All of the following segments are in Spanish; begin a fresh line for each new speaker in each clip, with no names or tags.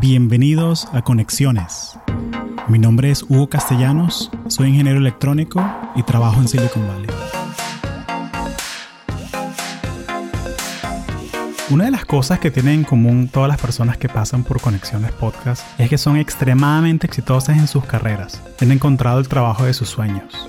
Bienvenidos a Conexiones. Mi nombre es Hugo Castellanos, soy ingeniero electrónico y trabajo en Silicon Valley. Una de las cosas que tienen en común todas las personas que pasan por Conexiones Podcast es que son extremadamente exitosas en sus carreras. Han encontrado el trabajo de sus sueños.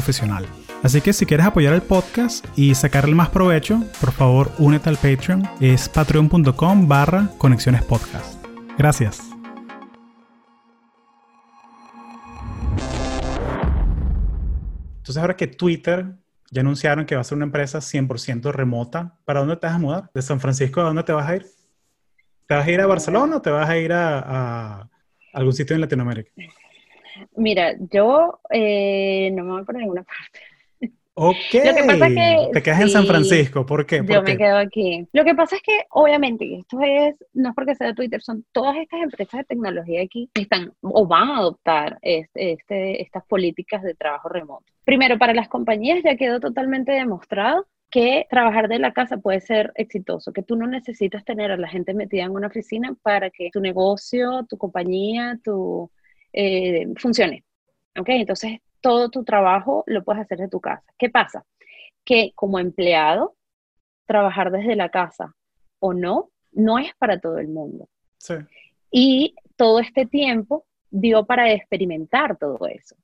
profesional. Así que si quieres apoyar el podcast y sacarle más provecho, por favor únete al Patreon. Es patreon.com barra conexiones podcast. Gracias. Entonces ahora que Twitter ya anunciaron que va a ser una empresa 100% remota, ¿para dónde te vas a mudar? ¿De San Francisco a dónde te vas a ir? ¿Te vas a ir a Barcelona o te vas a ir a, a algún sitio en Latinoamérica?
Mira, yo eh, no me voy por ninguna parte.
Ok. Lo que pasa es que, Te quedas en San Francisco, ¿por qué?
yo me quedo aquí. Lo que pasa es que, obviamente, esto es, no es porque sea de Twitter, son todas estas empresas de tecnología aquí que están o van a adoptar este, este, estas políticas de trabajo remoto. Primero, para las compañías ya quedó totalmente demostrado que trabajar de la casa puede ser exitoso, que tú no necesitas tener a la gente metida en una oficina para que tu negocio, tu compañía, tu eh, funcione. ¿Ok? Entonces, todo tu trabajo lo puedes hacer de tu casa. ¿Qué pasa? Que como empleado, trabajar desde la casa o no, no es para todo el mundo. Sí. Y todo este tiempo dio para experimentar todo eso.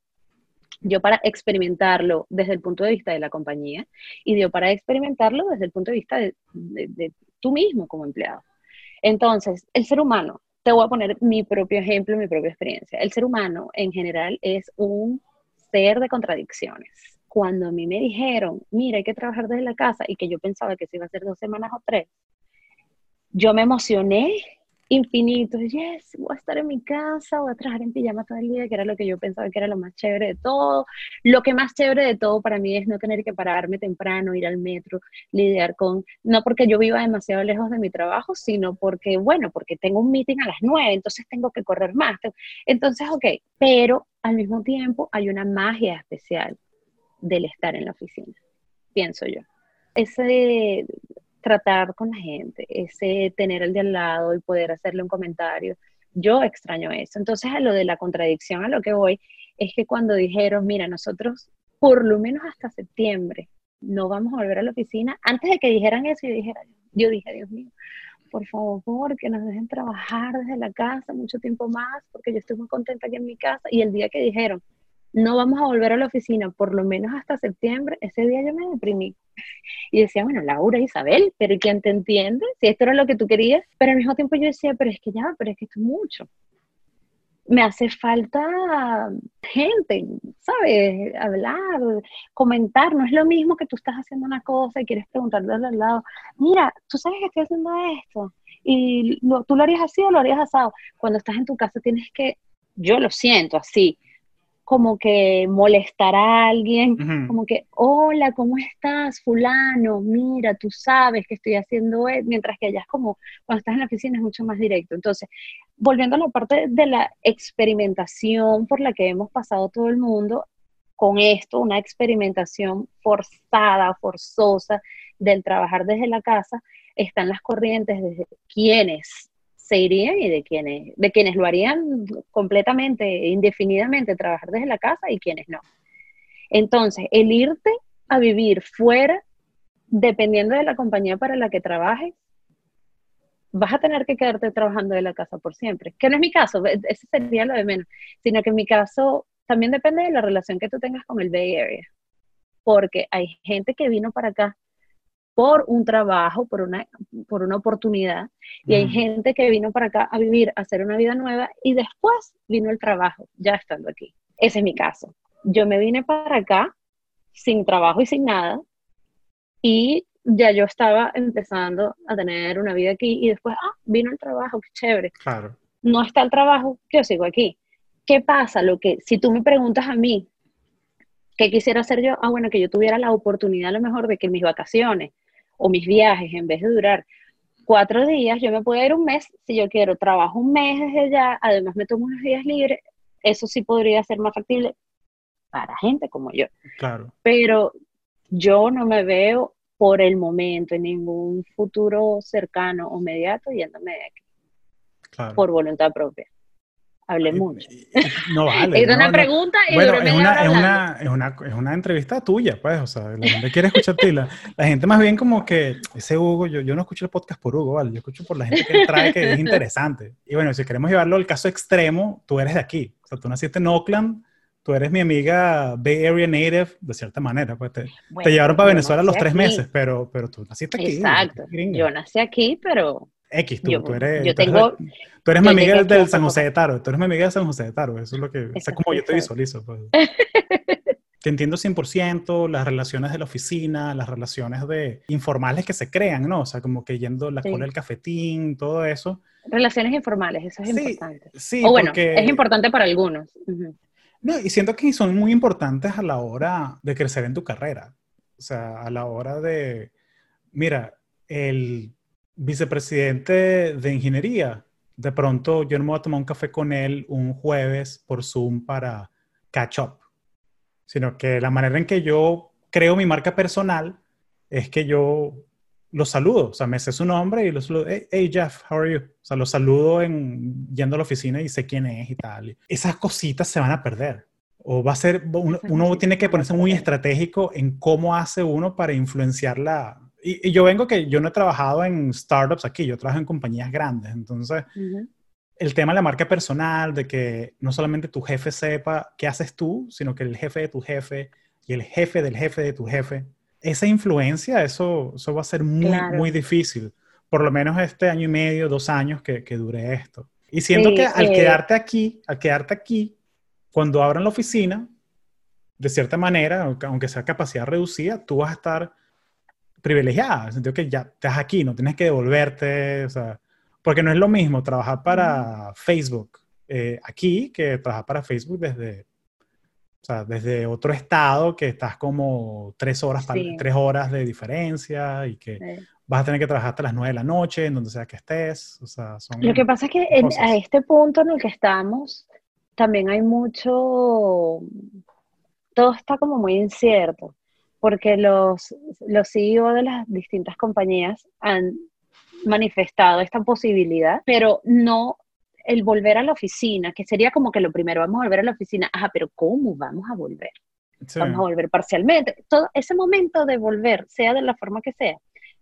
Dio para experimentarlo desde el punto de vista de la compañía y dio para experimentarlo desde el punto de vista de, de tú mismo como empleado. Entonces, el ser humano te voy a poner mi propio ejemplo, mi propia experiencia. El ser humano en general es un ser de contradicciones. Cuando a mí me dijeron, mira, hay que trabajar desde la casa y que yo pensaba que se iba a hacer dos semanas o tres, yo me emocioné infinito. Yes, voy a estar en mi casa, voy a trabajar en pijama todo el día, que era lo que yo pensaba que era lo más chévere de todo. Lo que más chévere de todo para mí es no tener que pararme temprano, ir al metro, lidiar con, no porque yo viva demasiado lejos de mi trabajo, sino porque, bueno, porque tengo un meeting a las nueve, entonces tengo que correr más. Entonces, ok, pero al mismo tiempo hay una magia especial del estar en la oficina, pienso yo. Ese tratar con la gente, ese tener el de al lado y poder hacerle un comentario. Yo extraño eso. Entonces, a lo de la contradicción, a lo que voy, es que cuando dijeron, mira, nosotros por lo menos hasta septiembre no vamos a volver a la oficina, antes de que dijeran eso, yo, dijera, yo dije, Dios mío, por favor, que nos dejen trabajar desde la casa mucho tiempo más, porque yo estoy muy contenta aquí en mi casa. Y el día que dijeron, no vamos a volver a la oficina por lo menos hasta septiembre, ese día yo me deprimí. Y decía, bueno, Laura, Isabel, pero ¿quién te entiende? Si esto era lo que tú querías, pero al mismo tiempo yo decía, pero es que ya, pero es que esto es mucho. Me hace falta gente, ¿sabes? Hablar, comentar. No es lo mismo que tú estás haciendo una cosa y quieres preguntarle al lado, mira, tú sabes que estoy haciendo esto y tú lo harías así o lo harías asado. Cuando estás en tu casa tienes que, yo lo siento así, como que molestar a alguien, como que, hola, ¿cómo estás, fulano? Mira, tú sabes que estoy haciendo esto, mientras que allá es como, cuando estás en la oficina es mucho más directo. Entonces, volviendo a la parte de la experimentación por la que hemos pasado todo el mundo, con esto, una experimentación forzada, forzosa del trabajar desde la casa, están las corrientes de quienes se irían y de quienes, de quienes lo harían completamente, indefinidamente, trabajar desde la casa y quienes no. Entonces, el irte a vivir fuera, dependiendo de la compañía para la que trabajes, vas a tener que quedarte trabajando de la casa por siempre. Que no es mi caso, e, ese sería lo de menos, sino que en mi caso también depende de la relación que tú tengas con el Bay Area. Porque hay gente que vino para acá por un trabajo, por una, por una oportunidad. Y hay gente que vino para acá a vivir, a hacer una vida nueva y después vino el trabajo, ya estando aquí. Ese es mi caso. Yo me vine para acá sin trabajo y sin nada y ya yo estaba empezando a tener una vida aquí y después, ah, vino el trabajo, qué chévere. Claro. no está el trabajo, yo sigo aquí. ¿Qué pasa? Lo que, si tú me preguntas a mí, ¿qué quisiera hacer yo? Ah, bueno, que yo tuviera la oportunidad a lo mejor de que mis vacaciones o mis viajes, en vez de durar cuatro días, yo me puedo ir un mes, si yo quiero, trabajo un mes desde ya, además me tomo unos días libres, eso sí podría ser más factible para gente como yo.
Claro.
Pero yo no me veo por el momento en ningún futuro cercano o inmediato yéndome de aquí.
Claro.
Por voluntad propia. Hablé mucho.
No vale.
es una pregunta y
bueno,
duré
es una, es, una, es, una, es una entrevista tuya, pues, o sea, la gente quiere escucharte. La, la gente más bien como que, ese Hugo, yo, yo no escucho el podcast por Hugo, ¿vale? Yo escucho por la gente que trae que es interesante. Y bueno, si queremos llevarlo al caso extremo, tú eres de aquí. O sea, tú naciste en Oakland, tú eres mi amiga Bay Area Native, de cierta manera, pues te,
Bueno,
te llevaron para Venezuela a los tres
aquí.
meses, pero, pero tú naciste aquí.
Exacto. Yo nací aquí, pero
X, tú,
yo-
tú eres,
yo
tú eres-
tengo-
tú eres mi amiga del San José de Taro, tú eres mi amiga de San José de Taro, eso es lo que, o sea,
Exacto,
como yo te
exacto.
visualizo. Pues. que entiendo 100% las relaciones de la oficina, las relaciones de informales que se crean, ¿no? O sea, como que yendo la
Sí.
cola del cafetín, todo eso.
relaciones informales, eso es
Sí,
importante.
Sí,
o bueno,
porque...
es importante para algunos. Ujú.
No, y siento que son muy importantes a la hora de crecer en tu carrera. O sea, a la hora de, mira, el vicepresidente de ingeniería, de pronto yo no me voy a tomar un café con él un jueves por Zoom para catch up, sino que la manera en que yo creo mi marca personal es que yo lo saludo, o sea, me sé su nombre y lo saludo, hey, hey, Jeff, how are you? O sea, lo saludo en, yendo a la oficina y sé quién es y tal. Esas cositas se van a perder. O va a ser, uno, uno tiene que ponerse muy estratégico en cómo hace uno para influenciar la... Y, y yo vengo que yo no he trabajado en startups aquí, yo trabajo en compañías grandes, entonces
Ujú.
el tema de la marca personal, de que no solamente tu jefe sepa qué haces tú, sino que el jefe de tu jefe y el jefe del jefe de tu jefe, esa influencia, eso, eso va a ser muy,
Claro.
muy difícil. Por lo menos este año y medio, dos años que, que dure esto. Y siento
Sí,
que al
eh,
quedarte aquí, al quedarte aquí, cuando abran la oficina, de cierta manera, aunque sea capacidad reducida, tú vas a estar privilegiada, en el sentido que ya estás aquí, no tienes que devolverte, o sea, porque no es lo mismo trabajar para Facebook eh, aquí que trabajar para Facebook desde, o sea, desde otro estado que estás como tres horas, pa-
Sí.
tres horas de diferencia y que
Eh,
vas a tener que trabajar hasta las nueve de la noche, en donde sea que estés, o sea, son...
Lo que pasa es que en- a este punto en el que estamos, también hay mucho, todo está como muy incierto, porque los, los CEO de las distintas compañías han manifestado esta posibilidad, pero no el volver a la oficina, que sería como que lo primero, vamos a volver a la oficina, ajá, pero ¿cómo vamos a volver?
Sí.
vamos a volver parcialmente. Todo ese momento de volver, sea de la forma que sea,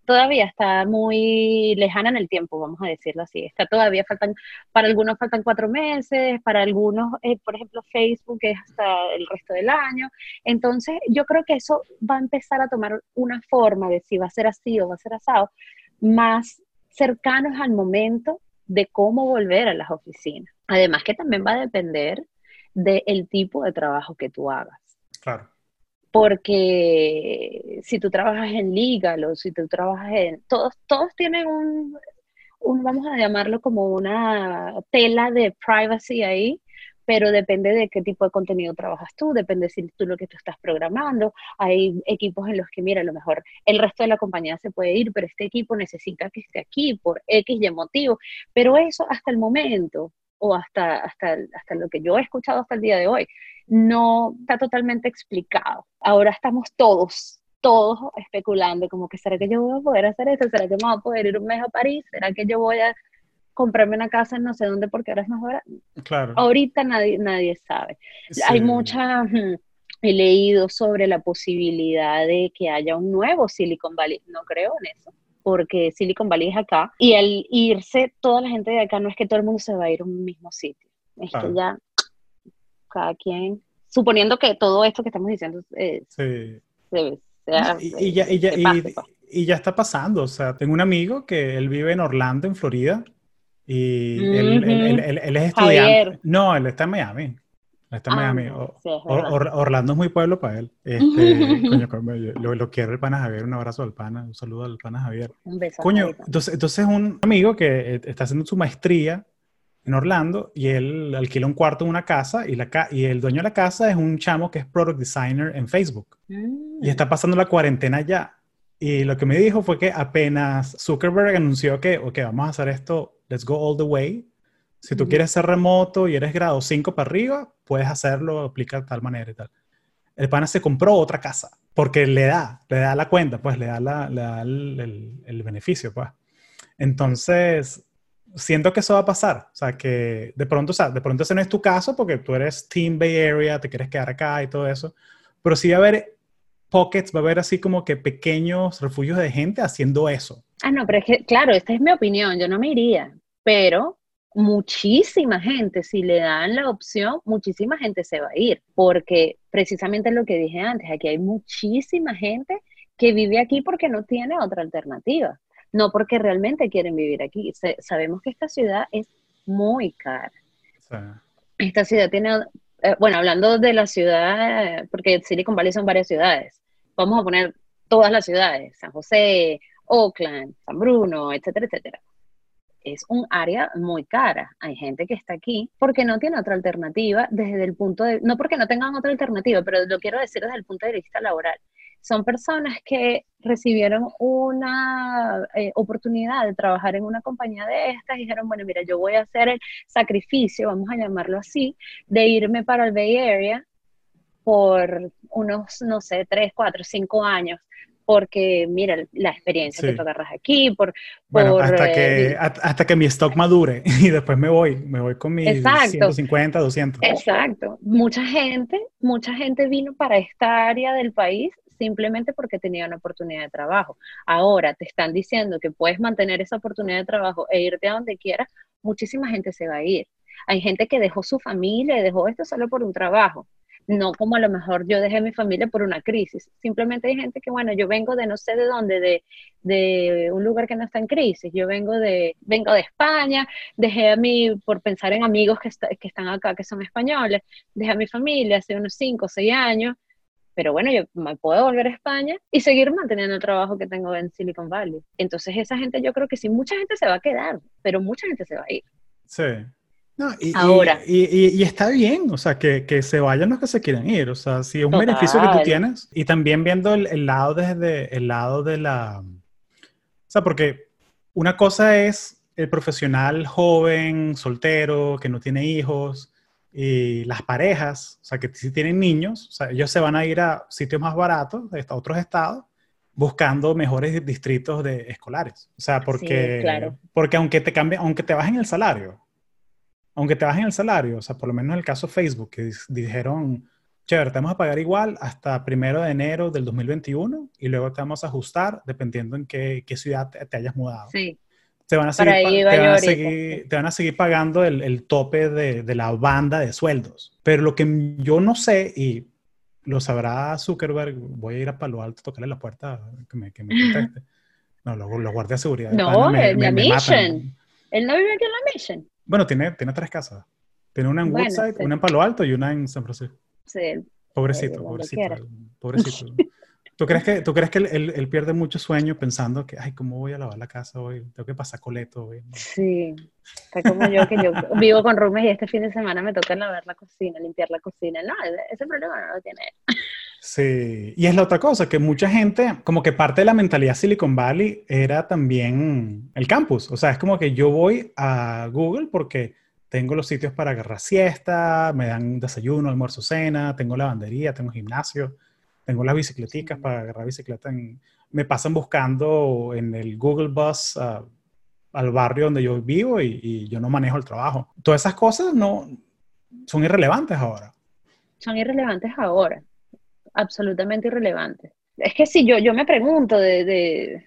todavía está muy lejana en el tiempo, vamos a decirlo así. Está todavía faltan, para algunos faltan cuatro meses, para algunos, eh, por ejemplo, Facebook es hasta el resto del año. Entonces, yo creo que eso va a empezar a tomar una forma de si va a ser así o va a ser asado, más cercanos al momento de cómo volver a las oficinas. Además que también va a depender del tipo de trabajo que tú hagas
Claro.
Porque si tú trabajas en legal o si tú trabajas en... Todos, todos tienen un, un, vamos a llamarlo como una tela de privacy ahí, pero depende de qué tipo de contenido trabajas tú, depende si tú lo que tú estás programando. Hay equipos en los que, mira, a lo mejor el resto de la compañía se puede ir, pero este equipo necesita que esté aquí por X y motivo. Pero eso hasta el momento, o hasta, hasta, hasta lo que yo he escuchado hasta el día de hoy, no está totalmente explicado. Ahora estamos todos, todos especulando, como que será que yo voy a poder hacer esto, será que me voy a poder ir un mes a París, será que yo voy a comprarme una casa en no sé dónde porque ahora es más barato.
Claro.
Ahorita nadie, nadie sabe.
Sí.
Hay mucha, mm, he leído sobre la posibilidad de que haya un nuevo Silicon Valley, no creo en eso porque Silicon Valley es acá, y al irse toda la gente de acá, no es que todo el mundo se va a ir a un mismo sitio, es
Claro.
que ya cada quien, suponiendo que todo esto que estamos diciendo eh,
Sí.
se- sea,
Y, y ya, y, ya,
pase, pues.
y ya está pasando. O sea, tengo un amigo que él vive en Orlando, en Florida, y él, él-
Ujú.
él- él- él es estudiante.
Javier.
No, él está en Miami. Está en
Ah,
Miami.
no,
O-
sí, es
Or-
verdad.
Or- Orlando es muy pueblo para él. Este, coño, lo, lo quiero el pana Javier. Un abrazo al pana. Un saludo al pana Javier.
Un beso.
Coño, entonces, entonces un amigo que eh, está haciendo su maestría en Orlando y él alquila un cuarto en una casa y, la y el dueño de la casa es un chamo que es product designer en Facebook. Mm. Y está pasando la cuarentena ya. Y lo que me dijo fue que apenas Zuckerberg anunció que, ok, vamos a hacer esto, let's go all the way. Si tú quieres ser remoto y eres grado 5 para arriba, puedes hacerlo, aplica de tal manera y tal. El pana se compró otra casa porque le da, le da la cuenta, pues le da, la, le da el, el, beneficio, pues. Entonces, siento que eso va a pasar. O sea, que de pronto, o sea, de pronto ese no es tu caso porque tú eres Team Bay Area, te quieres quedar acá y todo eso. Pero sí va a haber pockets, va a haber así como que pequeños refugios de gente haciendo eso.
Ah, no, pero es que, claro, esta es mi opinión, yo no me iría, pero muchísima gente, si le dan la opción, muchísima gente se va a ir, porque precisamente lo que dije antes, aquí hay muchísima gente que vive aquí porque no tiene otra alternativa, no porque realmente quieren vivir aquí. sabemos que esta ciudad es muy cara. Esta ciudad tiene, eh, bueno, hablando de la ciudad, porque Silicon Valley son varias ciudades, vamos a poner todas las ciudades, San José, Oakland, San Bruno, etcétera, etcétera es un área muy cara. Hay gente que está aquí porque no tiene otra alternativa desde el punto de, no porque no tengan otra alternativa, pero lo quiero decir desde el punto de vista laboral. Son personas que recibieron una eh, oportunidad de trabajar en una compañía de estas y dijeron, bueno, mira, yo voy a hacer el sacrificio, vamos a llamarlo así, de irme para el Bay Area por unos, no sé, tres, cuatro, cinco años porque mira la experiencia que tú agarras aquí, por...
Bueno, hasta, que, eh, hasta que mi stock madure y después me voy, me voy con mis exacto, 150, 200.
Exacto. Mucha gente, mucha gente vino para esta área del país simplemente porque tenía una oportunidad de trabajo. Ahora te están diciendo que puedes mantener esa oportunidad de trabajo e irte a donde quieras, muchísima gente se va a ir. Hay gente que dejó su familia y dejó esto solo por un trabajo no como a lo mejor yo dejé mi familia por una crisis. Simplemente hay gente que, bueno, yo vengo de no sé de dónde, de, de un lugar que no está en crisis. Yo vengo de, vengo de España, dejé a mí, por pensar en amigos que, que están acá, que son españoles, dejé a mi familia hace unos 5 o 6 años, pero bueno, yo me puedo volver a España y seguir manteniendo el trabajo que tengo en Silicon Valley. Entonces esa gente yo creo que sí, mucha gente se va a quedar, pero mucha gente se va a ir.
Sí, no, y, Ahora. Y, está bien, o sea, que, que, se vayan los que se quieren ir, o sea, si es un beneficio que tú tienes. Y también viendo el, lado desde el lado de la... O sea, porque una cosa es el profesional joven, soltero, que no tiene hijos, y las parejas, o sea, que si tienen niños, o sea, ellos se van a ir a sitios más baratos, a otros estados, buscando mejores distritos de escolares. O sea, porque, porque aunque te cambie, aunque te bajen el salario, aunque te bajen el salario, o sea, por lo menos en el caso de Facebook, que dijeron, chévere, te vamos a pagar igual hasta primero de enero del 2021 y luego te vamos a ajustar dependiendo en qué, qué ciudad te, hayas mudado. Sí. Te van a seguir, te van a seguir, te van a seguir pagando el, el tope de, de, la banda de sueldos. Pero lo que yo no sé, y lo sabrá Zuckerberg, voy a ir a Palo Alto a tocarle la puerta que me, que me conteste. No, los, los guardias de seguridad.
No, en la Mission. Él no vive aquí en la Mission.
Bueno, tiene, tiene tres casas. Tiene una en Woodside, una en Palo Alto y una en San Francisco. Sí. Pobrecito, pobrecito. Pobrecito. ¿Tú crees que, tú crees que él, él, pierde mucho sueño pensando que, ay, ¿cómo voy a lavar la casa hoy? Tengo que pasar coleto hoy.
Sí, está como yo, que yo vivo con Rumes y este fin de semana me toca lavar la cocina, limpiar la cocina. No, ese problema no lo tiene él.
Sí, y es la otra cosa, que mucha gente, como que parte de la mentalidad Silicon Valley era también el campus. O sea, es como que yo voy a Google porque tengo los sitios para agarrar siesta, me dan desayuno, almuerzo, cena, tengo lavandería, tengo gimnasio, tengo las bicicleticas para agarrar bicicleta. me pasan buscando en el Google Bus ah, al barrio donde yo vivo y, y yo no manejo el trabajo. Todas esas cosas no son irrelevantes ahora.
Son irrelevantes ahora absolutamente irrelevante. Es que si yo, yo me pregunto de,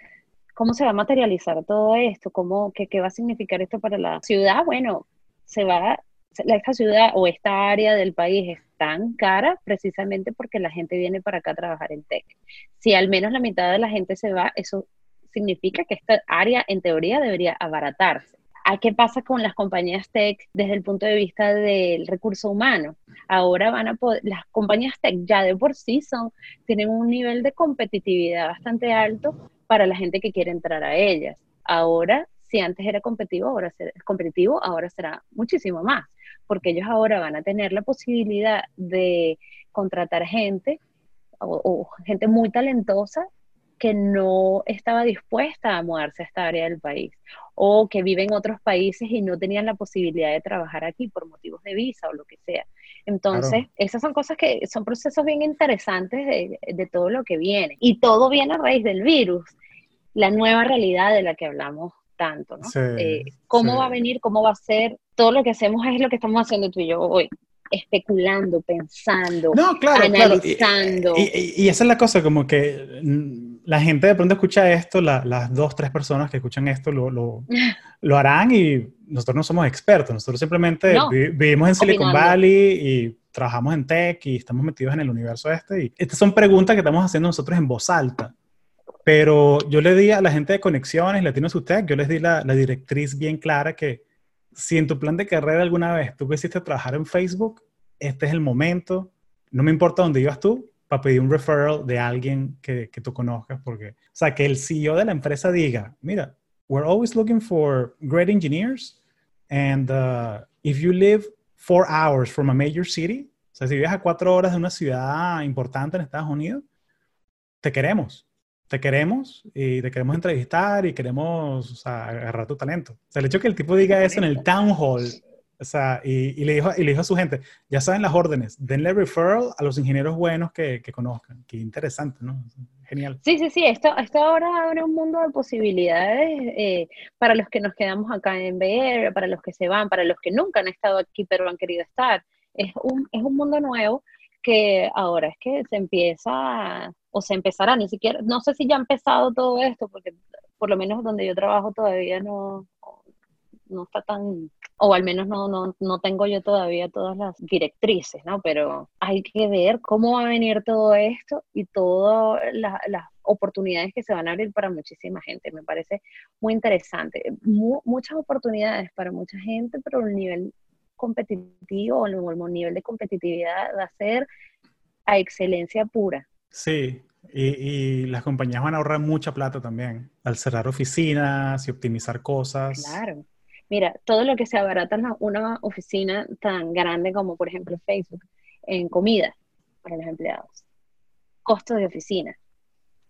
cómo se va a materializar todo esto, cómo, qué, qué va a significar esto para la ciudad, bueno, se va, esta ciudad o esta área del país es tan cara precisamente porque la gente viene para acá a trabajar en tech. Si al menos la mitad de la gente se va, eso significa que esta área en teoría debería abaratarse. ¿A qué pasa con las compañías tech desde el punto de vista del recurso humano? Ahora van a poder, las compañías tech ya de por sí son, tienen un nivel de competitividad bastante alto para la gente que quiere entrar a ellas. Ahora, si antes era competitivo, ahora será, competitivo, ahora será muchísimo más, porque ellos ahora van a tener la posibilidad de contratar gente o, gente muy talentosa que no estaba dispuesta a mudarse a esta área del país o que vive en otros países y no tenían la posibilidad de trabajar aquí por motivos de visa o lo que sea. Entonces, esas son cosas que son procesos bien interesantes de, de, todo lo que viene. Y todo viene a raíz del virus, la nueva realidad de la que hablamos tanto, ¿no? Eh, ¿Cómo va a venir? ¿Cómo va a ser? Todo lo que hacemos es lo que estamos haciendo tú y yo hoy especulando, pensando, analizando.
Y, esa es la cosa, como que mm, la gente de pronto escucha esto, las dos, tres personas que escuchan esto lo, lo, lo, harán y nosotros no somos expertos, nosotros simplemente vivimos en Silicon Valley y trabajamos en tech y estamos metidos en el universo este. Y estas son preguntas que estamos haciendo nosotros en voz alta. Pero yo le di a la gente de Conexiones, Latinos UTEC, yo les di la, la directriz bien clara que si en tu plan de carrera alguna vez tú quisiste trabajar en Facebook, este es el momento. No me importa dónde ibas tú, para pedir un referral de alguien que, que, tú conozcas, porque, o sea, que el CEO de la empresa diga, mira, we're always looking for great engineers, and uh, if you live four hours from a major city, o sea, si vives a cuatro horas de una ciudad importante en Estados Unidos, te queremos te queremos y te queremos entrevistar y queremos o sea, agarrar tu talento. O sea, el hecho que el tipo diga eso en el town hall, o sea, y, le dijo, y le dijo a su gente, ya saben las órdenes, denle referral a los ingenieros buenos que, que conozcan. Qué interesante, ¿no? Genial.
Sí, sí, sí, esto, esto ahora abre un mundo de posibilidades eh, para los que nos quedamos acá en BR, para los que se van, para los que nunca han estado aquí pero han querido estar. Es un, es un mundo nuevo que ahora es que se empieza o se empezará, ni siquiera, no sé si ya ha empezado todo esto, porque por lo menos donde yo trabajo todavía no, no está tan, o al menos no, no, no tengo yo todavía todas las directrices, ¿no? Pero hay que ver cómo va a venir todo esto y todas las oportunidades que se van a abrir para muchísima gente. Me parece muy interesante. muchas oportunidades para mucha gente, pero el nivel competitivo o el nivel de competitividad va a ser a excelencia pura.
Sí, y, las compañías van a ahorrar mucha plata también al cerrar oficinas y optimizar cosas.
Claro. Mira, todo lo que se abarata en una oficina tan grande como por ejemplo Facebook, en comida para los empleados, costo de oficina,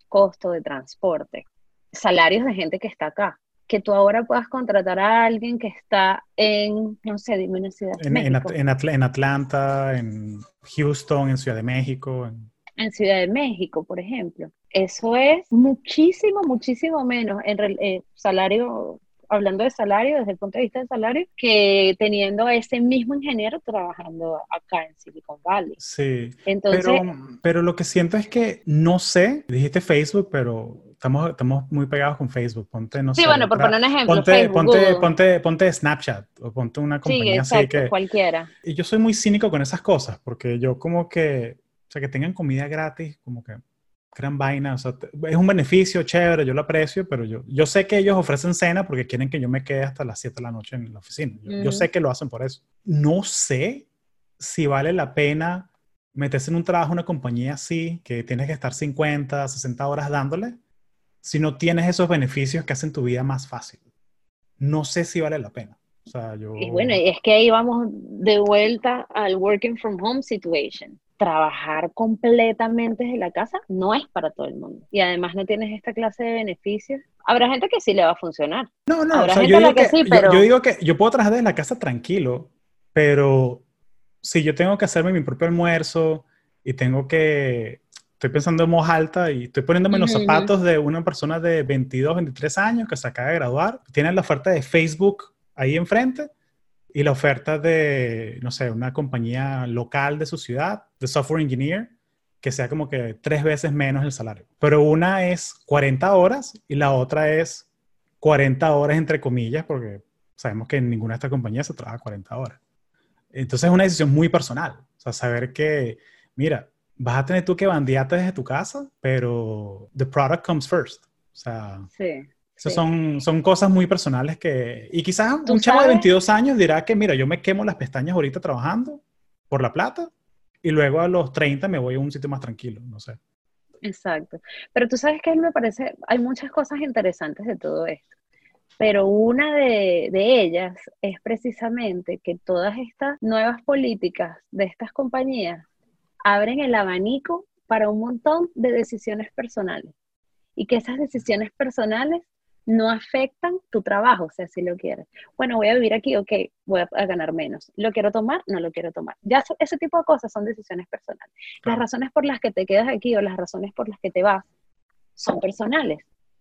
costo de transporte, salarios de gente que está acá. Que tú ahora puedas contratar a alguien que está en, no sé, dime una ciudad.
En, en, en, Atlanta, en Houston, en Ciudad de México. En
en Ciudad de México, por ejemplo. Eso es muchísimo, muchísimo menos en eh, salario, hablando de salario, desde el punto de vista del salario, que teniendo a ese mismo ingeniero trabajando acá en Silicon Valley.
Sí. Entonces, pero, pero lo que siento es que no sé, dijiste Facebook, pero estamos, estamos muy pegados con Facebook. Ponte, no
sí, bueno, por poner un ejemplo.
Ponte, ponte, ponte, ponte, Snapchat o ponte una compañía
sí, exacto, así cualquiera.
Y yo soy muy cínico con esas cosas porque yo como que o sea, que tengan comida gratis, como que crean vaina, o sea, es un beneficio chévere, yo lo aprecio, pero yo, yo sé que ellos ofrecen cena porque quieren que yo me quede hasta las 7 de la noche en la oficina. Yo, sé que lo hacen por eso. No sé si vale la pena meterse en un trabajo una compañía así, que tienes que estar 50, 60 horas dándole, si no tienes esos beneficios que hacen tu vida más fácil. No sé si vale la pena. O sea, yo...
Y bueno, es que ahí vamos de vuelta al working from home situation trabajar completamente desde la casa no es para todo el mundo. Y además no tienes esta clase de beneficios. Habrá gente que sí le va a funcionar.
No, no, yo, digo que, sí, pero... yo, digo que yo puedo trabajar desde la casa tranquilo, pero si yo tengo que hacerme mi propio almuerzo y tengo que, estoy pensando en voz alta y estoy poniéndome en los zapatos de una persona de 22, 23 años que se acaba de graduar, tiene la oferta de Facebook ahí enfrente y la oferta de, no sé, una compañía local de su ciudad, de software engineer, que sea como que tres veces menos el salario. Pero una es 40 horas y la otra es 40 horas entre comillas, porque sabemos que en ninguna de estas compañías se trabaja 40 horas. Entonces es una decisión muy personal. O sea, saber que, mira, vas a tener tú que bandearte desde tu casa, pero the product comes first. O sea,
sí.
Esas son, son cosas muy personales que... Y quizás un chavo de 22 años dirá que, mira, yo me quemo las pestañas ahorita trabajando por la plata y luego a los 30 me voy a un sitio más tranquilo, no sé.
Exacto. Pero tú sabes que me parece, hay muchas cosas interesantes de todo esto. pero una de, de, ellas es precisamente que todas estas nuevas políticas de estas compañías abren el abanico para un montón de decisiones personales y que esas decisiones personales no afectan tu trabajo, o sea, si lo quieres. Bueno, voy a vivir aquí, ok, voy a, ganar menos. ¿Lo quiero tomar? No lo quiero tomar. Ya ese tipo de cosas son decisiones personales. Las razones por las que te quedas aquí o las razones por las que te vas son personales.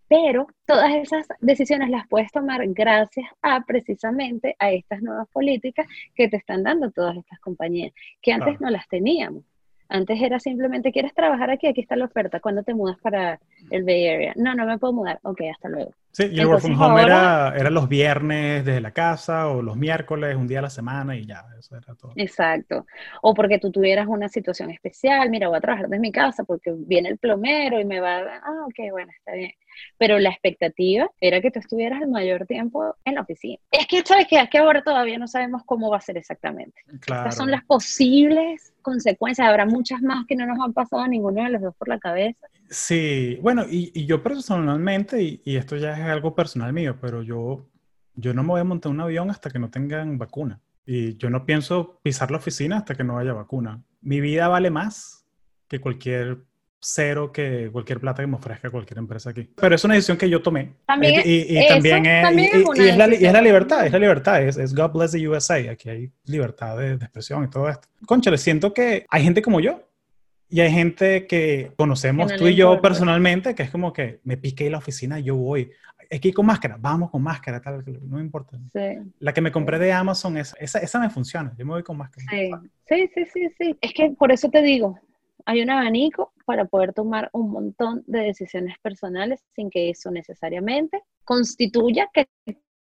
Pero todas esas decisiones las puedes tomar gracias a precisamente a estas nuevas políticas que te están dando todas estas compañías, que antes no las teníamos. Antes era simplemente, ¿quieres trabajar aquí? Aquí está la oferta. ¿Cuándo te mudas para el Bay Area? No, no me puedo mudar. Ok, hasta luego.
Sí, y el work from home era, era, los viernes desde la casa o los miércoles, un día a la semana y ya, eso era todo.
Exacto. O porque tú tuvieras una situación especial, mira, voy a trabajar desde mi casa porque viene el plomero y me va a... Ah, ok, bueno, está bien pero la expectativa era que tú estuvieras el mayor tiempo en la oficina. Es que, ¿sabes qué? Es que ahora todavía no sabemos cómo va a ser exactamente. Estas son las posibles consecuencias. Habrá muchas más que no nos han pasado a ninguno de los dos por la cabeza.
Sí, bueno, y, yo personalmente, y, y, esto ya es algo personal mío, pero yo, yo no me voy a montar un avión hasta que no tengan vacuna. Y yo no pienso pisar la oficina hasta que no haya vacuna. Mi vida vale más que cualquier cero que cualquier plata que me ofrezca cualquier empresa aquí. Pero es una decisión que yo tomé.
También
y, también, es, y, es, la, libertad, es la libertad, es, God bless the USA. Aquí hay libertad de, expresión y todo esto. Concha, le siento que hay gente como yo y hay gente que conocemos tú y yo personalmente que es como que me piqué la oficina, yo voy. Es que con máscara, vamos con máscara, tal, no importa. La que me compré de Amazon, esa, esa, esa me funciona, yo me voy con máscara.
Sí. sí, sí, sí, sí. Es que por eso te digo, hay un abanico para poder tomar un montón de decisiones personales sin que eso necesariamente constituya que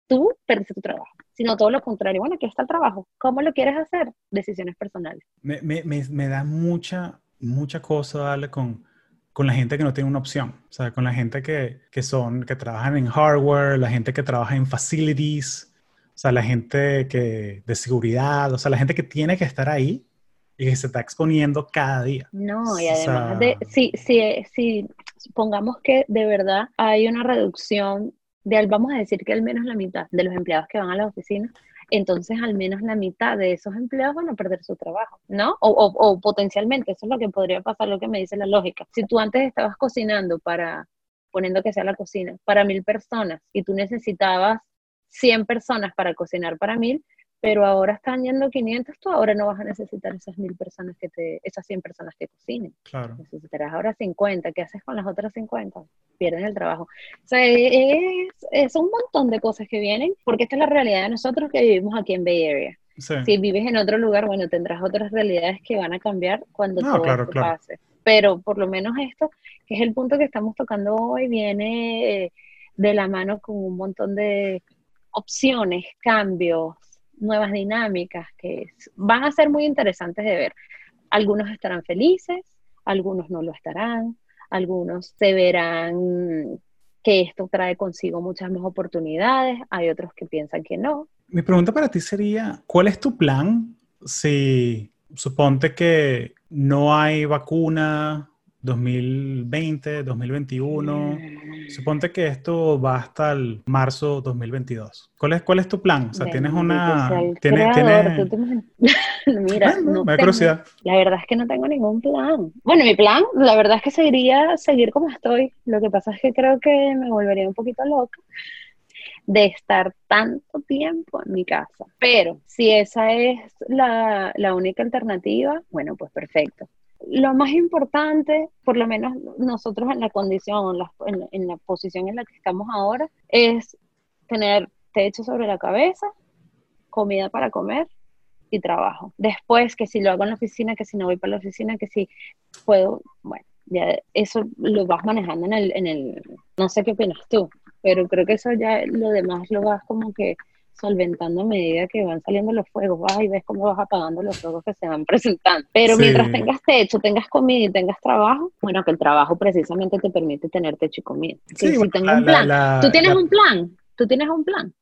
tú perdes tu trabajo, sino todo lo contrario. Bueno, aquí está el trabajo. ¿Cómo lo quieres hacer? Decisiones personales.
Me, me, me, da mucha, mucha cosa darle con, con la gente que no tiene una opción, o sea, con la gente que, que son, que trabajan en hardware, la gente que trabaja en facilities, o sea, la gente que, de seguridad, o sea, la gente que tiene que estar ahí y que se está exponiendo cada día.
No, y además de, si, si, si supongamos que de verdad hay una reducción de, vamos a decir que al menos la mitad de los empleados que van a la oficina, entonces al menos la mitad de esos empleados van a perder su trabajo, ¿no? O, o, o, potencialmente, eso es lo que podría pasar, lo que me dice la lógica. Si tú antes estabas cocinando para, poniendo que sea la cocina, para mil personas y tú necesitabas 100 personas para cocinar para mil, pero ahora están yendo 500, tú ahora no vas a necesitar esas mil personas que te, esas 100 personas que cocinen.
Claro.
Necesitarás ahora 50. ¿Qué haces con las otras 50? Pierden el trabajo. O sea, es, es un montón de cosas que vienen, porque esta es la realidad de nosotros que vivimos aquí en Bay Area. Si vives en otro lugar, bueno, tendrás otras realidades que van a cambiar cuando todo esto pase. Pero por lo menos esto, que es el punto que estamos tocando hoy, viene eh, de la mano con un montón de opciones, cambios, nuevas dinámicas que van a ser muy interesantes de ver. Algunos estarán felices, algunos no lo estarán, algunos se verán que esto trae consigo muchas más oportunidades, hay otros que piensan que no.
Mi pregunta para ti sería, ¿cuál es tu plan si suponte que no hay vacuna 2020, 2021. Suponte que esto va hasta el marzo 2022. ¿Cuál es, cuál es tu plan? O sea, tienes una... ¿Tienes,
Mira, no me curiosidad. La verdad es que no tengo ningún plan. Bueno, mi plan, la verdad es que seguiría seguir como estoy. Lo que pasa es que creo que me volvería un poquito loca de estar tanto tiempo en mi casa. Pero si esa es la, la única alternativa, bueno, pues perfecto lo más importante, por lo menos nosotros en la condición, en la, posición en la que estamos ahora, es tener techo sobre la cabeza, comida para comer y trabajo. Después, que si lo hago en la oficina, que si no voy para la oficina, que si puedo, bueno, ya eso lo vas manejando en el, en el, no sé qué opinas tú, pero creo que eso ya lo demás lo vas como que solventando a medida que van saliendo los fuegos, vas y ves cómo vas apagando los fuegos que se van presentando. Pero mientras tengas techo, tengas comida y tengas trabajo, bueno, que el trabajo precisamente te permite tener techo y comida. Sí, si tengo un plan, tú tienes un plan, tú tienes un plan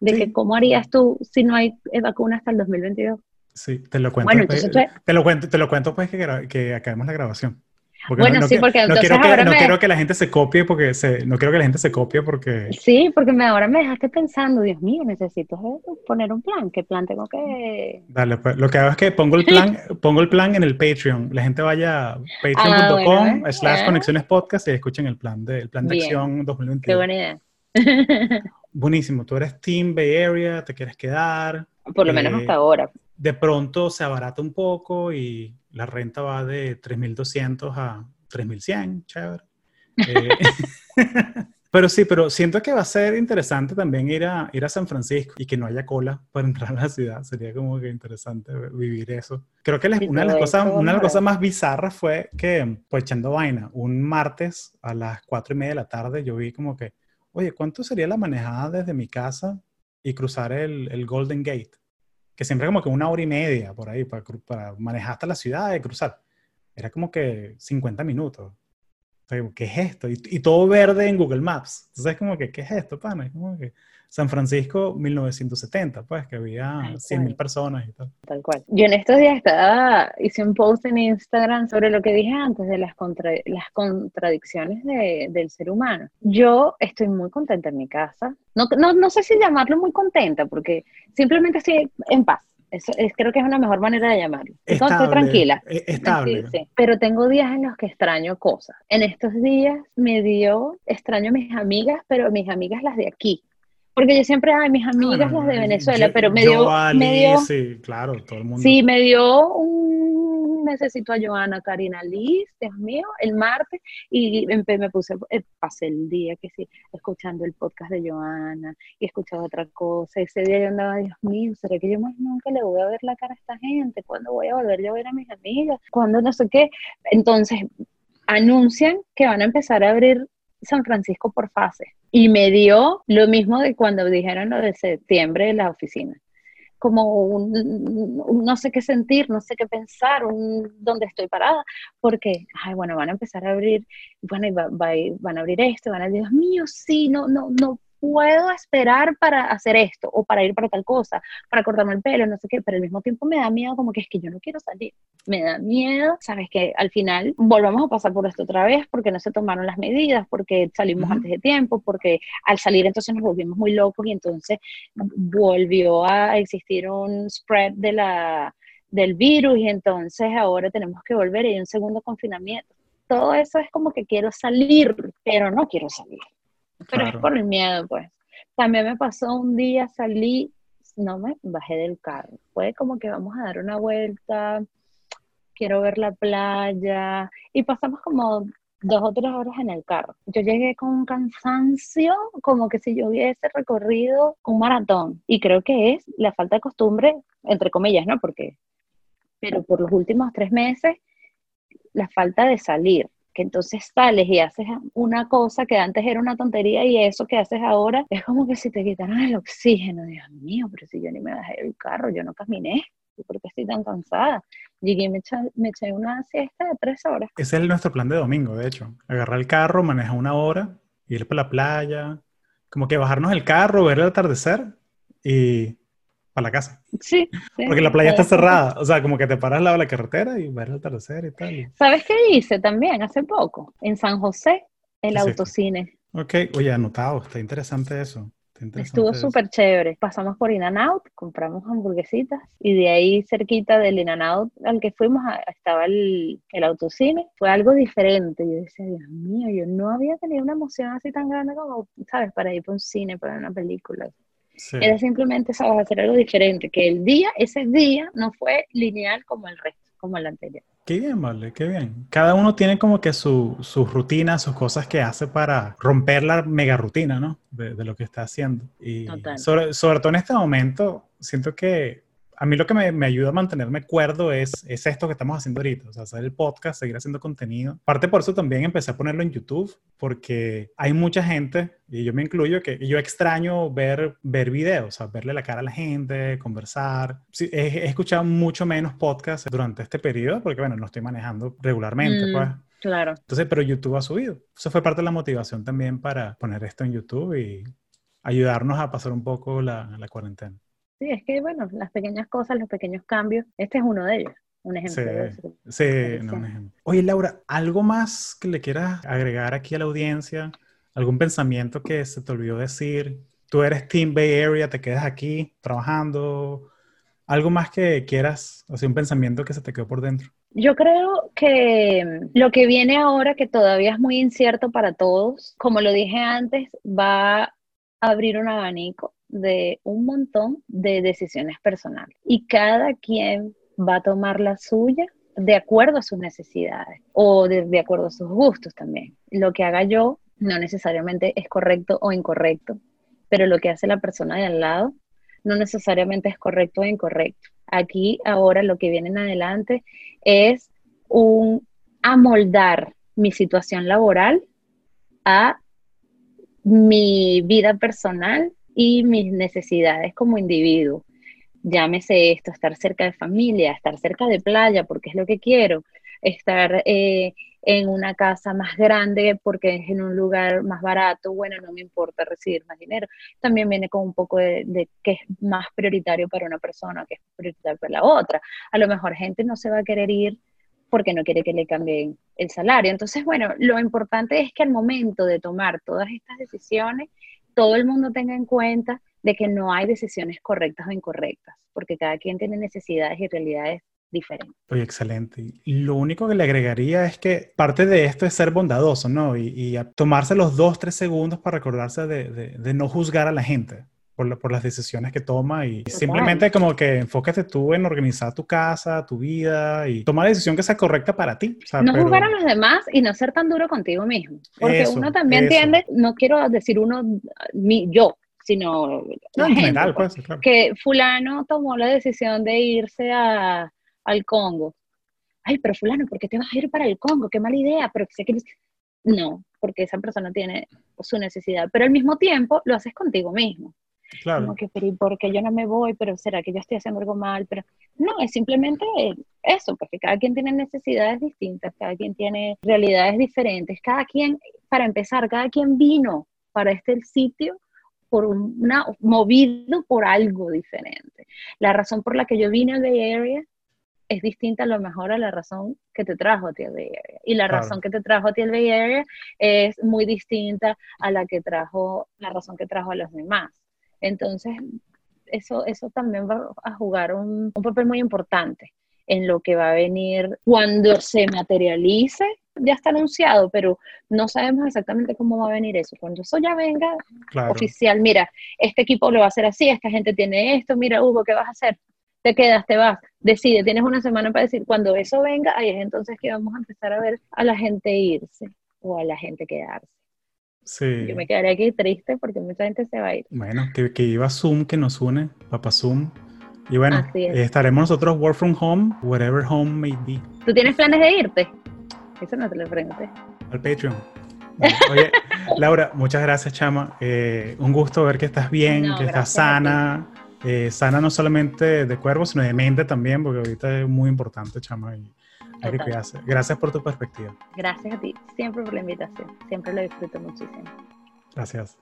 de que cómo harías tú si no hay vacuna hasta el 2022.
Sí, te lo cuento. Bueno, pues, te, lo cuento te lo cuento pues que, que acabemos la grabación.
Bueno, sí, porque entonces
no quiero que,
ahora
no
me...
quiero que la gente se copie porque se, no quiero que la gente se copie porque
Sí, porque me, ahora me dejaste pensando, Dios mío, necesito poner un plan. ¿Qué plan tengo que...?
Dale, pues lo que hago es que pongo el plan, pongo el plan en el Patreon. La gente vaya a patreon.com
Ah, bueno,
slash
¿eh?
conexiones podcast y escuchen el plan de, el plan de
Bien.
acción
Qué
2021.
buena idea.
Buenísimo, tú eres Team Bay Area, te quieres quedar.
Por lo menos
Eh,
hasta ahora.
De pronto se abarata un poco y la renta va de 3.200 a 3.100, chévere. Eh, pero sí, pero siento que va a ser interesante también ir a, ir a San Francisco y que no haya cola para entrar a la ciudad. Sería como que interesante vivir eso. Creo que
Sí,
una, de las cosas, una de las cosas más bizarras fue que, pues echando vaina, un martes a las 4 y media de la tarde yo vi como que, oye, ¿cuánto sería la manejada desde mi casa y cruzar el, el Golden Gate? Que siempre como que una hora y media por ahí para, para manejar hasta la ciudad y cruzar. Era como que 50 minutos. O sea, ¿Qué es esto? Y, y todo verde en Google Maps. Entonces, como que, ¿qué es esto, pana? Es como que San Francisco 1970, pues, que había
Ay,
100 mil
cuál.
personas y tal.
Tal cual. Yo en estos días estaba, hice un post en Instagram sobre lo que dije antes de las, contra- las contradicciones de- del ser humano. Yo estoy muy contenta en mi casa. No, no, no sé si llamarlo muy contenta, porque simplemente estoy en paz. Eso es, creo que es una mejor manera de llamarlo. Estoy, estoy
Estable,
tranquila.
e- estable.
Sí, sí. Pero tengo días en los que extraño cosas. En estos días me dio, extraño a mis amigas, pero mis amigas las de aquí. Porque yo siempre, ay, mis amigas
Bueno,
las de Venezuela,
yo-
pero me dio, me dio,
sí, claro, todo el mundo.
Sí, me dio un necesito a Joana Karina Liz, Dios mío, el martes, y me puse, eh, pasé el día que sí, escuchando el podcast de Joana y escuchaba otra cosa. Ese día yo andaba, Dios mío, ¿será que yo más nunca le voy a ver la cara a esta gente? ¿Cuándo voy a volver yo a ver a mis amigas? ¿Cuándo no sé qué? Entonces, anuncian que van a empezar a abrir San Francisco por fase. Y me dio lo mismo de cuando dijeron lo de septiembre de la oficina como un, no sé qué sentir, no sé qué pensar, un dónde estoy parada, porque, ay, bueno, van a empezar a abrir, bueno, y va- van a abrir esto, van a decir, Dios mío, sí, no, no, no puedo esperar para hacer esto, o para ir para tal cosa, para cortarme el pelo, no sé qué, pero al mismo tiempo me da miedo como que es que yo no quiero salir, me da miedo, sabes que al final volvamos a pasar por esto otra vez, porque no se tomaron las medidas, porque salimos antes de tiempo, porque al salir entonces nos volvimos muy locos y entonces volvió a existir un spread de la, del virus y entonces ahora tenemos que volver y hay un segundo confinamiento. Todo eso es como que quiero salir, pero no quiero salir. Pero
Claro.
es por el miedo, pues. También me pasó un día, salí, no me bajé del carro. Fue como que vamos a dar una vuelta, quiero ver la playa. Y pasamos como dos o tres horas en el carro. Yo llegué con un cansancio, como que si yo hubiese recorrido un maratón. Y creo que es la falta de costumbre, entre comillas, ¿no? Porque, pero por los últimos tres meses, la falta de salir. Que entonces sales y haces una cosa que antes era una tontería y eso que haces ahora es como que si te quitaran el oxígeno. Dios mío, pero si yo ni me bajé del carro, yo no caminé. ¿Y por qué estoy tan cansada? Llegué y me me eché una siesta de tres horas.
Ese es nuestro plan de domingo, de hecho. Agarrar el carro, manejar una hora, ir para la playa, como que bajarnos el carro, ver el atardecer y para la casa.
Sí, sí.
Porque la playa está cerrada. O sea, como que te paras al lado de la carretera y ver el atardecer y tal.
¿Sabes qué hice también hace poco? En San José, el autocine.
Ok, oye, anotado. Está interesante eso. Está interesante
Estuvo súper chévere. Pasamos por In and Out, compramos hamburguesitas y de ahí cerquita del In and Out al que fuimos a- estaba el, el autocine. Fue algo diferente. Yo decía, Dios mío, yo no había tenido una emoción así tan grande como, ¿sabes? Para ir para un cine, para una película.
Sí.
Era simplemente, ¿sabes? Hacer algo diferente. Que el día, ese día, no fue lineal como el resto, como el anterior.
Qué bien, vale, qué bien. Cada uno tiene como que su, sus rutinas, sus cosas que hace para romper la mega rutina, ¿no? De, de lo que está haciendo. Y
Total.
sobre, sobre todo en este momento, siento que a mí lo que me, me ayuda a mantenerme cuerdo es, es esto que estamos haciendo ahorita, o sea, hacer el podcast, seguir haciendo contenido. Parte por eso también empecé a ponerlo en YouTube, porque hay mucha gente, y yo me incluyo, que yo extraño ver, ver videos, o sea, verle la cara a la gente, conversar. Sí, he, he escuchado mucho menos podcasts durante este periodo, porque bueno, no estoy manejando regularmente,
Mm.
pues.
Claro.
Entonces, pero YouTube ha subido. Eso fue parte de la motivación también para poner esto en YouTube y ayudarnos a pasar un poco la, la cuarentena.
Sí, es que bueno, las pequeñas cosas, los pequeños cambios, este es uno de ellos. Un ejemplo. de
Sí,
eso.
sí, no, un ejemplo. Oye, Laura, ¿algo más que le quieras agregar aquí a la audiencia? ¿Algún pensamiento que se te olvidó decir? Tú eres Team Bay Area, te quedas aquí trabajando. ¿Algo más que quieras? O sea, un pensamiento que se te quedó por dentro.
Yo creo que mm, lo que viene ahora, que todavía es muy incierto para todos, como lo dije antes, va a abrir un abanico de un montón de decisiones personales. Y cada quien va a tomar la suya de acuerdo a sus necesidades o de, de acuerdo a sus gustos también. Lo que haga yo no necesariamente es correcto o incorrecto, pero lo que hace la persona de al lado no necesariamente es correcto o incorrecto. Aquí ahora lo que viene en adelante es un amoldar mi situación laboral a mi vida personal y mis necesidades como individuo. Llámese esto, estar cerca de familia, estar cerca de playa, porque es lo que quiero, estar eh, en una casa más grande porque es en un lugar más barato, bueno, no me importa recibir más dinero. También viene con un poco de, de qué es más prioritario para una persona, qué es prioritario para la otra. A lo mejor gente no se va a querer ir porque no quiere que le cambien el salario. Entonces, bueno, lo importante es que al momento de tomar todas estas decisiones, todo el mundo tenga en cuenta de que no hay decisiones correctas o incorrectas, porque cada quien tiene necesidades y realidades diferentes.
Oye, excelente. Lo único que le agregaría es que parte de esto es ser bondadoso, ¿no? Y, tomarse los dos, tres segundos para recordarse de no juzgar a la gente por, la- por las decisiones que toma y simplemente como que enfócate tú en organizar tu casa, tu vida y tomar la decisión que sea correcta para ti. O sea,
No
pero-
juzgar a los demás y no ser tan duro contigo mismo, porque
Eso,
uno también
eso.
tiende, no quiero decir uno, mi, yo, sino
No,
la
en
gente,
general,
pues.
pues, claro.
que fulano tomó la decisión de irse a, al Congo. Ay, pero fulano, ¿por qué te vas a ir para el Congo? Qué mala idea, pero sé que... No, porque esa persona tiene su necesidad, pero al mismo tiempo lo haces contigo mismo.
Claro.
Como que, pero ¿y por qué yo no me voy? Pero ¿será que yo estoy haciendo algo mal? Pero no, es simplemente eso, porque cada quien tiene necesidades distintas, cada quien tiene realidades diferentes, cada quien, para empezar, cada quien vino para este sitio por una, movido por algo diferente. La razón por la que yo vine al Bay Area es distinta a lo mejor a la razón que te trajo a ti al Bay Area. Y la
Claro.
razón que te trajo a ti al Bay Area es muy distinta a la que trajo, la razón que trajo a los demás. Entonces, eso, eso también va a jugar un, un papel muy importante en lo que va a venir cuando se materialice. Ya está anunciado, pero no sabemos exactamente cómo va a venir eso. Cuando eso ya venga
Claro.
oficial, mira, este equipo lo va a hacer así, esta gente tiene esto, mira, Hugo, ¿qué vas a hacer? Te quedas, te vas, decide, tienes una semana para decir, cuando eso venga, ahí es entonces que vamos a empezar a ver a la gente irse o a la gente quedarse.
Sí.
Yo me quedaré aquí triste porque mucha gente se va a ir.
Bueno, que, que iba Zoom que nos une, Papá Zoom. Y bueno,
es.
estaremos nosotros work from home, whatever home may be,
¿Tú tienes planes de irte? Eso no te lo pregunté.
al Patreon. Bueno, oye, Laura, muchas gracias, chama. Eh, un gusto ver que estás bien,
No,
que estás sana. eh, sana no solamente de cuerpo, sino de mente también, porque ahorita es muy importante, chama, y hay. Gracias por tu perspectiva.
Gracias a ti, siempre por la invitación. Siempre lo disfruto muchísimo.
Gracias.